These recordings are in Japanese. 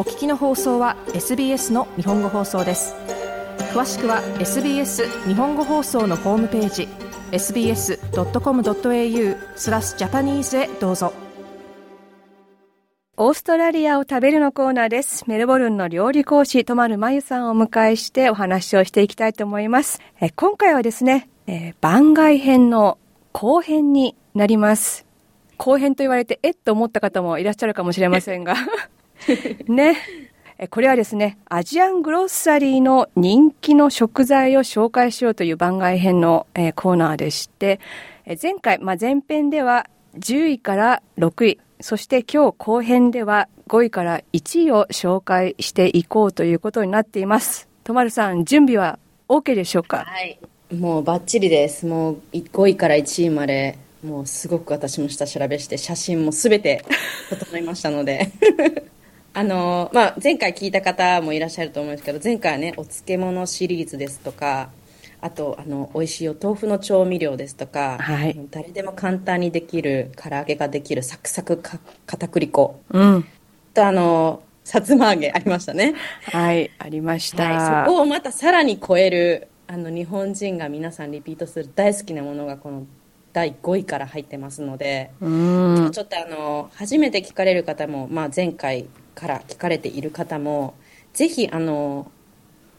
お聞きの放送は SBS の日本語放送です詳しくは SBS 日本語放送のホームページ sbs.com.au スラスジャパニーズへどうぞオーストラリアを食べるのコーナーです。メルボルンの料理講師、とまるまゆさんをお迎えしてお話をしていきたいと思います。え今回はですね、えー、番外編の後編になります。後編と言われて、えっと思った方もいらっしゃるかもしれませんが。ね。これはですね、アジアングロッサリーの人気の食材を紹介しようという番外編の、えコーナーでして、え前回、まあ、前編では10位から6位、そして今日後編では5位から1位を紹介していこうということになっています。とまるさん、準備は OK でしょうか？はい。もうバッチリです。もう5位から1位までもうすごく私も下調べして写真も全て整いましたので あの、まあ、前回聞いた方もいらっしゃると思うんですけど前回はねお漬物シリーズですとかあとあの美味しいお豆腐の調味料ですとか、はい、誰でも簡単にできる唐揚げができるサクサクか片栗粉、うん、とあのさつま揚げありましたね。はいありました、はい、そこをまたさらに超えるあの日本人が皆さんリピートする大好きなものがこの第5位から入ってますのでちょっとあの初めて聞かれる方も、まあ、前回から聞かれている方もぜひあの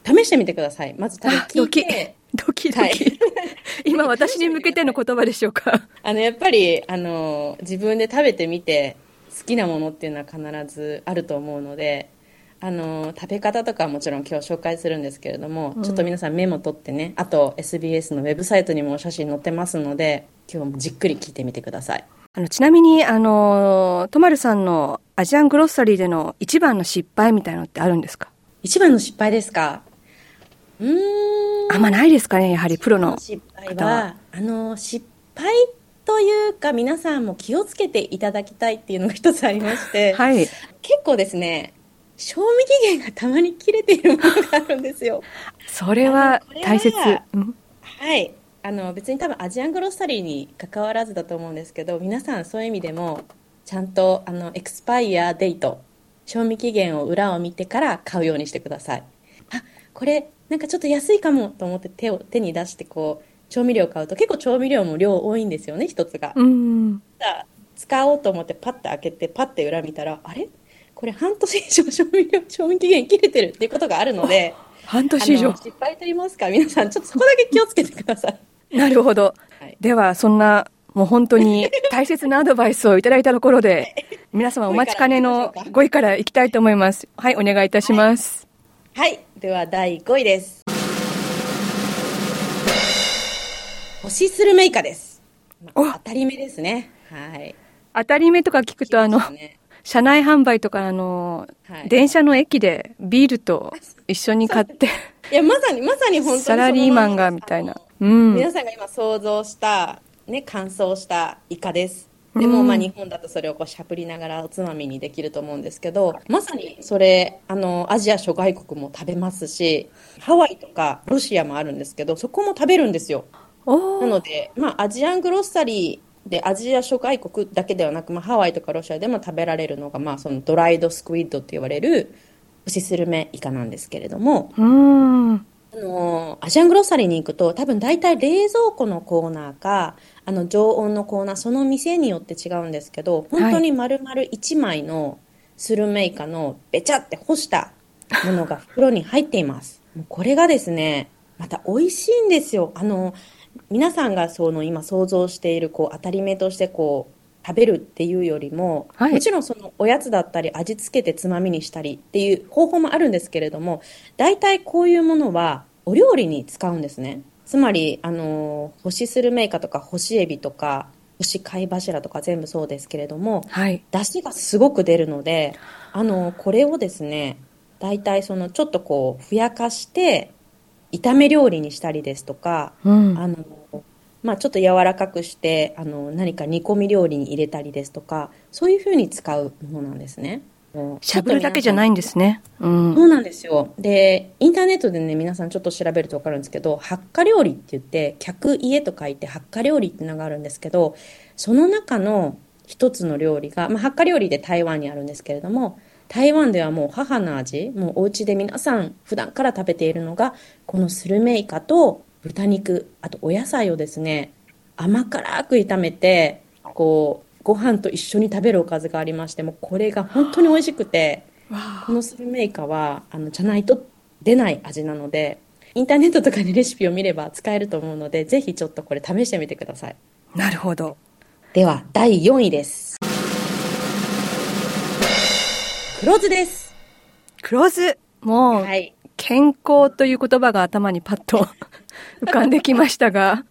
試してみてください。まず多分聞いて。ドキドキ、はい、今私に向けての言葉でしょうか。あのやっぱりあの自分で食べてみて好きなものっていうのは必ずあると思うのであの食べ方とかはもちろん今日紹介するんですけれども、うん、ちょっと皆さんメモ取ってねあと SBS のウェブサイトにも写真載ってますので今日もじっくり聞いてみてください。あのちなみにあのとまるさんのアジアングロッサリーでの一番の失敗みたいなのってあるんですか？一番の失敗ですか？うんあんまないですかねやはりプロの失敗はあの失敗というか皆さんも気をつけていただきたいっていうのが一つありまして、はい、結構ですね賞味期限がたまに切れているものがあるんですよ。それは大切。ははい。あの別に多分アジアングロッサリーに関わらずだと思うんですけど皆さんそういう意味でもちゃんとあのエクスパイアデート賞味期限を裏を見てから買うようにしてください。あこれなんかちょっと安いかもと思って手を手に出してこう調味料買うと結構調味料も量多いんですよね一つが、うん、使おうと思ってパッて開けてパッて裏見たらあれ？これ半年以上 賞味賞味期限切れてるっていうことがあるので、半年以上。失敗と言いますか、皆さんちょっとそこだけ気をつけてください。なるほど。はい、では、そんな、もう本当に大切なアドバイスをいただいたところで、皆様お待ちかねの5位からいきたいと思います。はい、お願いいたします。はい、はい、では第5位です。星スルメイカです。当たり目ですね。はい。当たり目とか聞くと、あの、ね、車内販売とか、あの、はい、電車の駅でビールと一緒に買って。いや、まさに、まさに本当に。サラリーマンがみたいな。うん。皆さんが今想像した、ね、乾燥したイカです。でも、まあ、日本だとそれをこうしゃぶりながらおつまみにできると思うんですけど、まさにそれ、あの、アジア諸外国も食べますし、ハワイとかロシアもあるんですけど、そこも食べるんですよ。なので、まあ、アジアングロッサリー、でアジア諸外国だけではなく、まあ、ハワイとかロシアでも食べられるのが、まあ、そのドライドスクイッドって言われる干しスルメイカなんですけれどもうんあのアジアングロッサリーに行くと多分大体冷蔵庫のコーナーかあの常温のコーナーその店によって違うんですけど本当に丸々1枚のスルメイカのべちゃって干したものが袋に入っています。もうこれがですねまた美味しいんですよ。あの皆さんがその今想像しているこう当たり目としてこう食べるっていうよりも、はい、もちろんそのおやつだったり味付けてつまみにしたりっていう方法もあるんですけれども大体こういうものはお料理に使うんですね。つまりあの干しスルメイカとか干しエビとか干し貝柱とか全部そうですけれども、はい、出汁がすごく出るのであのこれをですね大体そのちょっとこうふやかして炒め料理にしたりですとか、うん、あのまあ、ちょっと柔らかくしてあの何か煮込み料理に入れたりですとかそういうふうに使うものなんですね。しゃぶるだけじゃないんですね、うん、そうなんですよ。でインターネットでね皆さんちょっと調べると分かるんですけど発火料理って言って客家と書いて発火料理ってのがあるんですけどその中の一つの料理が、まあ、発火料理で台湾にあるんですけれども台湾ではもう母の味、もうお家で皆さん普段から食べているのが、このスルメイカと豚肉、あとお野菜をですね、甘辛く炒めて、こう、ご飯と一緒に食べるおかずがありまして、もうこれが本当に美味しくて、このスルメイカは、あの、じゃないと出ない味なので、インターネットとかでレシピを見れば使えると思うので、ぜひちょっとこれ試してみてください。なるほど。では、第4位です。黒酢です。黒酢。もう、はい。健康という言葉が頭にパッと 浮かんできましたが。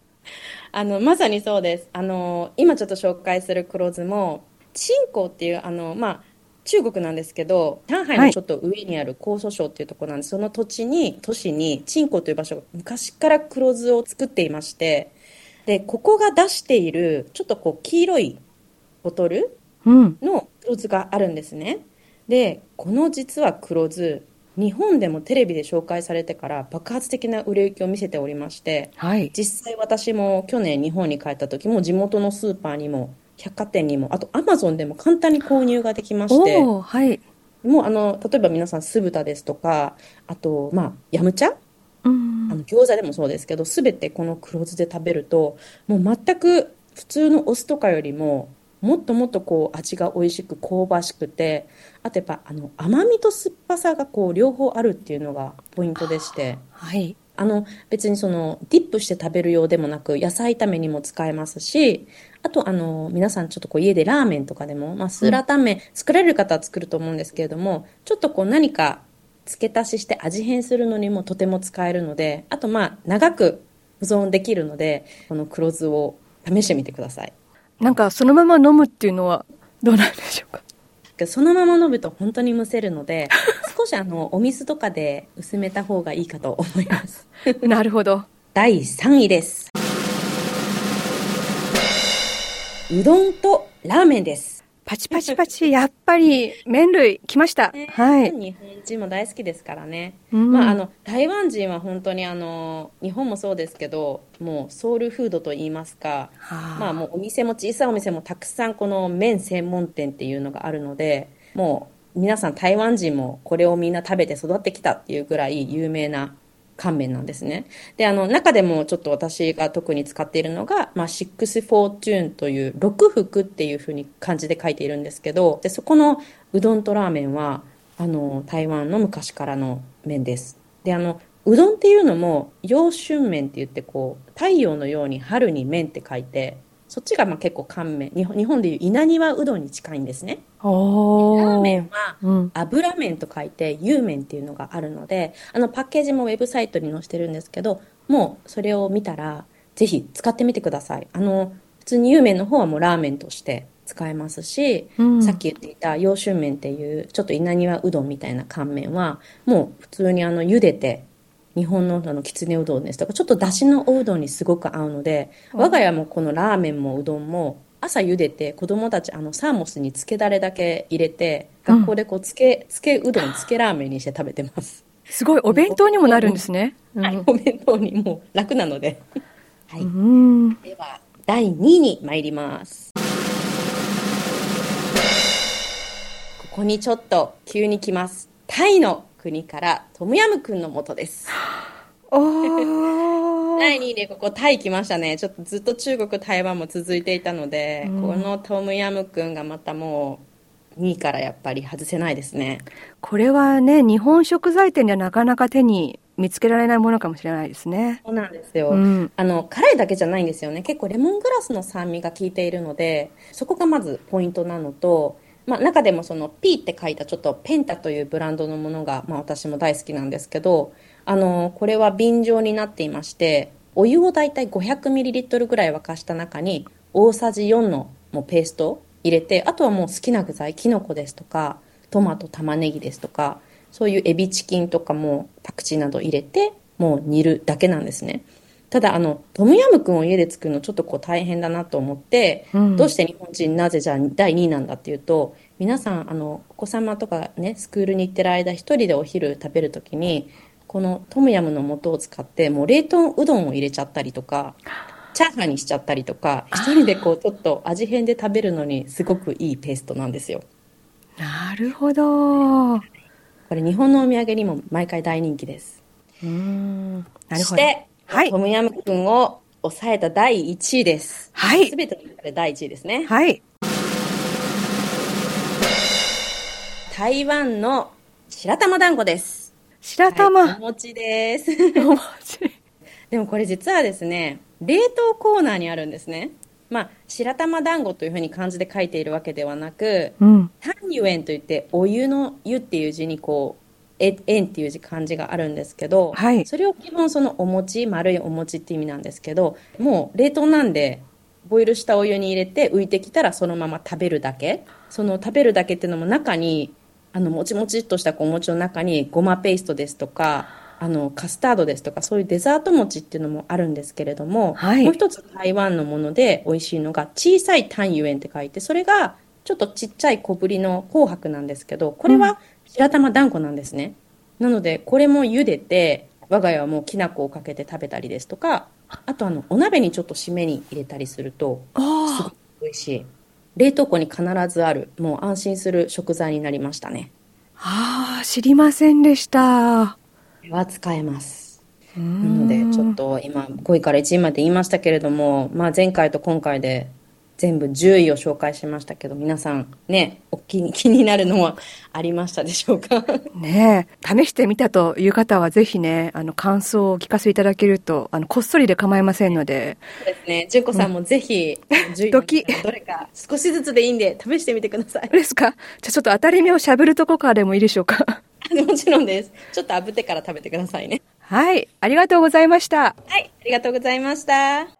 あの、まさにそうです。あの、今ちょっと紹介する黒酢も、鎮江っていう、あの、まあ、中国なんですけど、上海のちょっと上にある江蘇省っていうところなんで、その土地に、都市に、鎮江という場所が昔から黒酢を作っていまして、で、ここが出している、ちょっとこう、黄色いボトルうん。の黒酢があるんですね。で、この実は黒酢、日本でもテレビで紹介されてから爆発的な売れ行きを見せておりまして、はい。実際私も去年日本に帰った時も地元のスーパーにも百貨店にもあとアマゾンでも簡単に購入ができましてはい。もうあの例えば皆さん酢豚ですとかあとまあヤムチャ？うんあの餃子でもそうですけど全てこの黒酢で食べるともう全く普通のお酢とかよりももっともっとこう味が美味しく香ばしくてあとやっぱあの甘みと酸っぱさがこう両方あるっていうのがポイントでして。はい。あの別にそのディップして食べるようでもなく野菜炒めにも使えますしあとあの皆さんちょっとこう家でラーメンとかでも、まあ、スーラータンメン作られる方は作ると思うんですけれどもちょっとこう何か付け足しして味変するのにもとても使えるのであとまあ長く保存できるのでこの黒酢を試してみてくださいなんかそのまま飲むっていうのはどうなんでしょうか？そのまま飲むと本当にむせるので 少しあのお水とかで薄めた方がいいかと思います なるほど。第3位です。うどんとラーメンです。パチパチパチ、やっぱり麺類来ました。はい。日本人も大好きですからね。うんまあ、あの、台湾人は本当にあの、日本もそうですけど、もうソウルフードと言いますか、はあまあもうお店も小さいお店もたくさんこの麺専門店っていうのがあるので、もう皆さん台湾人もこれをみんな食べて育ってきたっていうぐらい有名な乾麺なんですね。で、あの、中でもちょっと私が特に使っているのが、まあ、シックスフォーチューンという六福っていうふうに漢字で書いているんですけど、で、そこのうどんとラーメンは、あの、台湾の昔からの麺です。で、あの、うどんっていうのも、陽春麺って言って、こう、太陽のように春に麺って書いて、そっちがまあ結構乾麺。日本日本でいう稲庭うどんに近いんですね。ラーメンは、うん。油麺と書いて、油麺っていうのがあるので、あのパッケージもウェブサイトに載せてるんですけど、もうそれを見たら、ぜひ使ってみてください。あの、普通に油麺の方はもうラーメンとして使えますし、うんさっき言っていた陽春麺っていう、ちょっと稲庭うどんみたいな乾麺は、もう普通にあの茹でて、日本のあのきつねうどんですとか、ちょっとだしのおうどんにすごく合うので、我が家もこのラーメンもうどんも、朝茹でて子供たちあのサーモスにつけだれだけ入れて、学校でこうつけ、つけうどん、つけラーメンにして食べてます。すごい、お弁当にもなるんですね。うんはい、お弁当にもう楽なので。はい。うん。では、第2位に参ります。ここにちょっと急に来ます。タイの国からトムヤムクンの元です。第2位でここタイ来ましたね。ちょっとずっと中国、台湾も続いていたので、うんこのトムヤムクンがまたもう2位からやっぱり外せないですね。これはね、日本食材店ではなかなか手に見つけられないものかもしれないですね。そうなんですよ。うんあの、辛いだけじゃないんですよね。結構レモングラスの酸味が効いているので、そこがまずポイントなのと、まあ中でもその P って書いたちょっとペンタというブランドのものが、まあ私も大好きなんですけど、あの、これは瓶状になっていまして、お湯をだいたい 500ml ぐらい沸かした中に、大さじ4のもうペースト入れて、あとはもう好きな具材、キノコですとか、トマト、玉ねぎですとか、そういうエビチキンとかもパクチーなど入れて、もう煮るだけなんですね。ただ、あの、トムヤムクンを家で作るのちょっとこう大変だなと思って、うんどうして日本人なぜじゃあ第2位なんだっていうと、皆さん、あの、お子様とかね、スクールに行ってる間一人でお昼食べるときに、このトムヤムの素を使って、もう冷凍うどんを入れちゃったりとか、チャーハンにしちゃったりとか、一人でこうちょっと味変で食べるのにすごくいいペーストなんですよ。ななるほど。うこれ日本のお土産にも毎回大人気です。ーん。なるほど。そして、はいト。ムヤムクンを抑えた第1位です。はいすべての中で第1位ですね。はい。台湾の白玉団子です。白玉。はいお餅です。お餅 でもこれ実はですね、冷凍コーナーにあるんですね。まあ、白玉団子というふうに漢字で書いているわけではなく、うん。単油園といって、お湯の湯っていう字にこう、え円っていう字漢字があるんですけど、はいそれを基本そのお餅、丸いお餅って意味なんですけど、もう冷凍なんで、ボイルしたお湯に入れて浮いてきたらそのまま食べるだけ。その食べるだけっていうのも中に、あの、もちもちっとしたお餅の中にごまペーストですとか、あの、カスタードですとか、そういうデザート餅っていうのもあるんですけれども、はいもう一つ台湾のもので美味しいのが小さい単油園って書いて、それがちょっとちっちゃい小ぶりの紅白なんですけど、これは白玉団子なんですね。なので、これも茹でて、我が家はもうきな粉をかけて食べたりですとか、あとあの、お鍋にちょっと締めに入れたりすると、すごあく美味しい。冷凍庫に必ずある、もう安心する食材になりましたね。あ。ああ、知りませんでした。これは使えます。ななので、ちょっと今、5位から1位まで言いましたけれども、まあ前回と今回で全部10位を紹介しましたけど、皆さんね、お気に 気になるのはありましたでしょうか？ねえ、試してみたという方はぜひね、あの、感想をお聞かせいただけると、あの、こっそりで構いませんので、そうですね。純子さんもぜひ、10位のドキ中のどれか少しずつでいいんで試してみてください。ですか？じゃあちょっと当たり目をしゃぶるとこからでもいいでしょうか？もちろんです。ちょっと炙ってから食べてくださいね。はい、ありがとうございました。はい、ありがとうございました。